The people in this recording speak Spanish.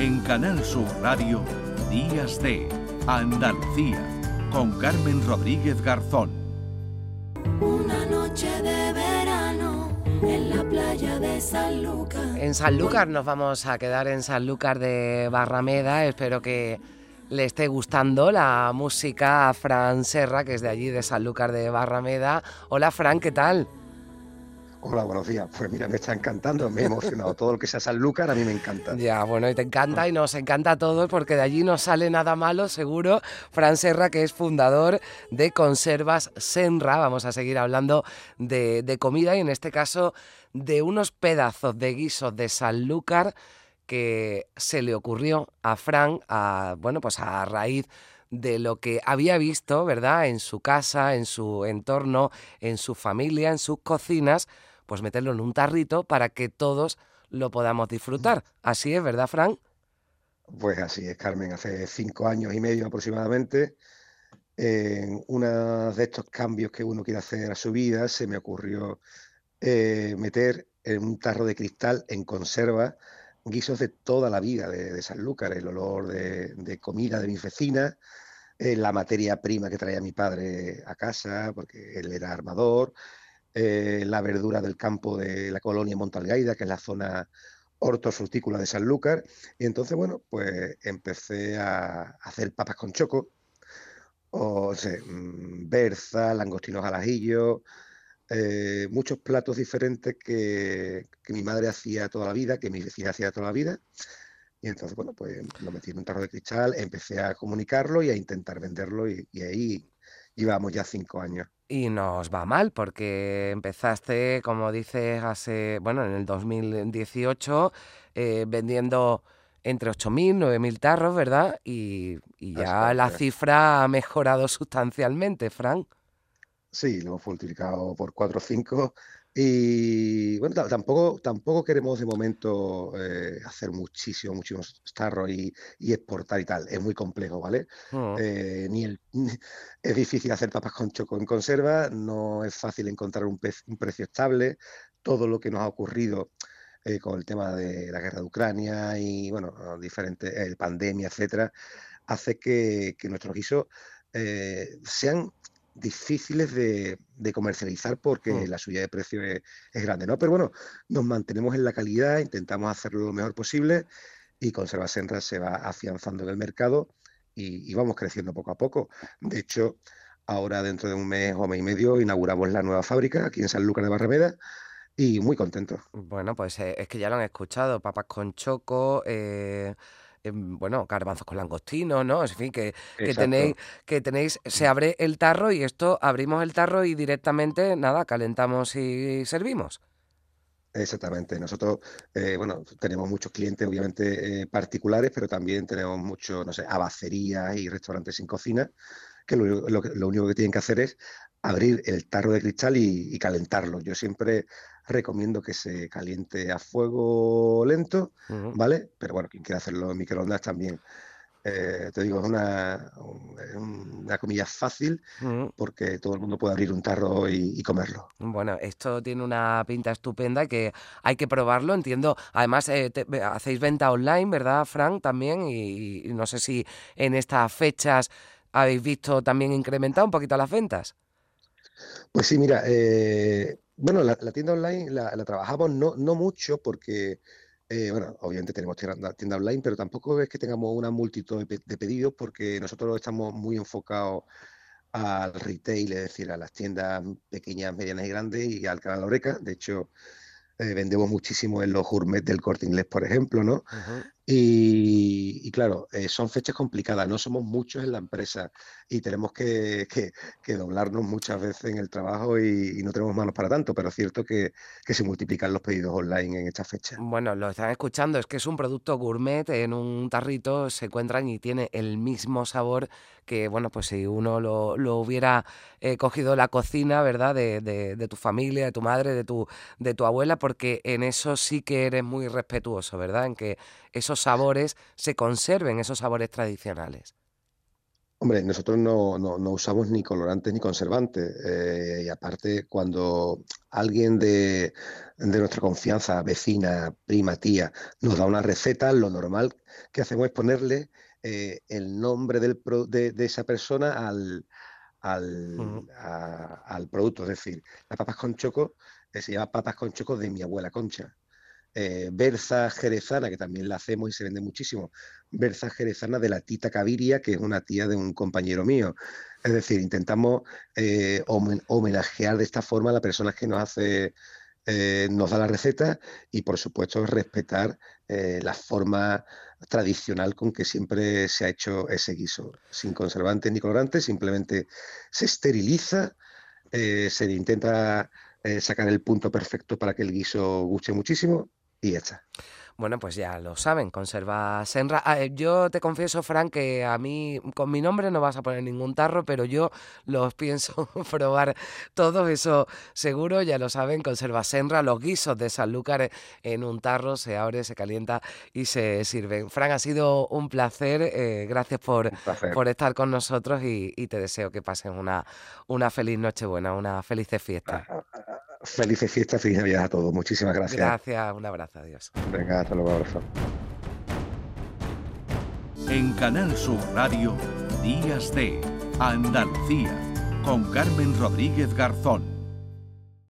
En Canal Sur Radio, Días de Andalucía, con Carmen Rodríguez Garzón. Una noche de verano en la playa de Sanlúcar. En Sanlúcar nos vamos a quedar en Sanlúcar de Barrameda. Espero que le esté gustando la música a Fran Serra, que es de allí, de Sanlúcar de Barrameda. Hola Fran, ¿qué tal? Hola, buenos días. Pues mira, me está encantando, me he emocionado. Todo lo que sea Sanlúcar a mí me encanta. Ya, bueno, y te encanta y nos encanta a todos porque de allí no sale nada malo, seguro. Fran Serra, que es fundador de Conservas Senra. Vamos a seguir hablando de, de comida y en este caso de unos pedazos de guisos de Sanlúcar que se le ocurrió a Fran, a, bueno, pues a raíz de lo que había visto, ¿verdad?, en su casa, en su entorno, en su familia, en sus cocinas, pues meterlo en un tarrito para que todos lo podamos disfrutar. Así es, ¿verdad, Fran? Pues así es, Carmen. Hace cinco años y medio aproximadamente, en uno de estos cambios que uno quiere hacer a su vida, se me ocurrió eh, meter en un tarro de cristal en conserva guisos de toda la vida de, de Sanlúcar, el olor de, de, comida de mis vecinas, eh, la materia prima que traía mi padre a casa, porque él era armador, eh, la verdura del campo de la colonia Montalgaida, que es la zona hortofrutícola de Sanlúcar. Y entonces, bueno, pues empecé a hacer papas con choco, o mm, berza, langostinos al ajillo, eh, muchos platos diferentes que, que, mi madre hacía toda la vida, que mi vecina hacía toda la vida. Y entonces, bueno, pues lo metí en un tarro de cristal, empecé a comunicarlo y a intentar venderlo y, y ahí llevamos ya cinco años. Y nos va mal porque empezaste, como dices, hace, bueno, en el 2018 eh, vendiendo entre 8.000, 9.000 tarros, ¿verdad? Y, y ya la cifra ha mejorado sustancialmente, Frank. Sí, lo hemos multiplicado por 4 o 5 y bueno, tampoco, tampoco queremos de momento eh, hacer muchísimo, muchísimos tarros y, y, exportar y tal. Es muy complejo, ¿vale? -huh. eh, ni el, es difícil hacer papas con choco en conserva, no es fácil encontrar un, pez, un precio estable. Todo lo que nos ha ocurrido eh, con el tema de la guerra de Ucrania y, bueno, diferentes, eh, pandemia, etcétera, hace que, que nuestros guisos sean difíciles de, de comercializar porque mm. la subida de precio es, es, grande, ¿no? Pero bueno, nos mantenemos en la calidad, intentamos hacerlo lo mejor posible y Conserva Senra se va afianzando en el mercado y, y, vamos creciendo poco a poco. De hecho, ahora dentro de un mes o mes y medio inauguramos la nueva fábrica aquí en San Lucas de Barrameda y muy contentos. Bueno, pues eh, es que ya lo han escuchado, papas con choco, eh bueno, garbanzos con langostino, ¿no? En fin, que, que, tenéis, que tenéis, se abre el tarro y esto, abrimos el tarro y directamente, nada, calentamos y servimos. Exactamente. Nosotros, eh, bueno, tenemos muchos clientes, obviamente, eh, particulares, pero también tenemos muchos, no sé, abacerías y restaurantes sin cocina, que lo, lo, lo, único que tienen que hacer es abrir el tarro de cristal y, y calentarlo. Yo siempre recomiendo que se caliente a fuego lento, uh -huh. ¿vale? Pero bueno, quien quiera hacerlo en microondas también. Eh, te digo, es una, una comida fácil uh -huh. porque todo el mundo puede abrir un tarro y, y, comerlo. Bueno, esto tiene una pinta estupenda que hay que probarlo, entiendo. Además, eh, te, hacéis venta online, ¿verdad, Frank? También, y, y no sé si en estas fechas habéis visto también incrementar un poquito las ventas. Pues sí, mira, eh, bueno, la, tienda online la, trabajamos no, no mucho porque, eh, bueno, obviamente tenemos tienda, online, pero tampoco es que tengamos una multitud de, pedidos porque nosotros estamos muy enfocados al retail, es decir, a las tiendas pequeñas, medianas y grandes y al canal Oreca. De hecho, eh, vendemos muchísimo en los gourmet del corte inglés, por ejemplo, ¿no? Uh. Y, claro, eh, son fechas complicadas, no somos muchos en la empresa y tenemos que, que, que doblarnos muchas veces en el trabajo y, y, no tenemos manos para tanto, pero es cierto que, que, se multiplican los pedidos online en estas fechas. Bueno, lo están escuchando, es que es un producto gourmet, en un tarrito se encuentran y tiene el mismo sabor que, bueno, pues si uno lo, lo hubiera eh, cogido la cocina, ¿verdad? De, de, de, tu familia, de tu madre, de tu, de tu abuela, porque en eso sí que eres muy respetuoso, ¿verdad? En que esos sabores se conserven, esos sabores tradicionales. Hombre, nosotros no, usamos ni colorantes ni conservantes. Eh, y aparte, cuando alguien de, nuestra confianza, vecina, prima, tía, nos da una receta, lo normal que hacemos es ponerle eh, el nombre del de, esa persona al, al, producto. Es decir, las papas con choco eh, se llama papas con choco de mi abuela Concha. Eh, berza jerezana, que también la hacemos y se vende muchísimo, berza jerezana de la tita Caviria, que es una tía de un compañero mío. Es decir, intentamos eh, homenajear de esta forma a la persona que nos hace, eh, nos da la receta y por supuesto respetar la forma tradicional con que siempre se ha hecho ese guiso, sin conservantes ni colorantes, simplemente se esteriliza, se intenta sacar el punto perfecto para que el guiso guste muchísimo y está. Bueno, pues ya lo saben, conserva Senra. Ah, eh, yo te confieso, Frank, que a mí con mi nombre no vas a poner ningún tarro, pero yo los pienso probar todo eso seguro, ya lo saben, conserva Senra. Los guisos de Sanlúcar en un tarro se abre, se calienta y se sirven. Frank, ha sido un placer. Eh, gracias por, por estar con nosotros y, te deseo que pasen una, una feliz Nochebuena, una feliz fiesta. Felices fiestas, feliz Navidad a todos. Muchísimas gracias. Gracias, un abrazo, adiós. Venga, hasta luego, abrazo. En Canal Sur Radio, Días de Andalucía, con Carmen Rodríguez Garzón.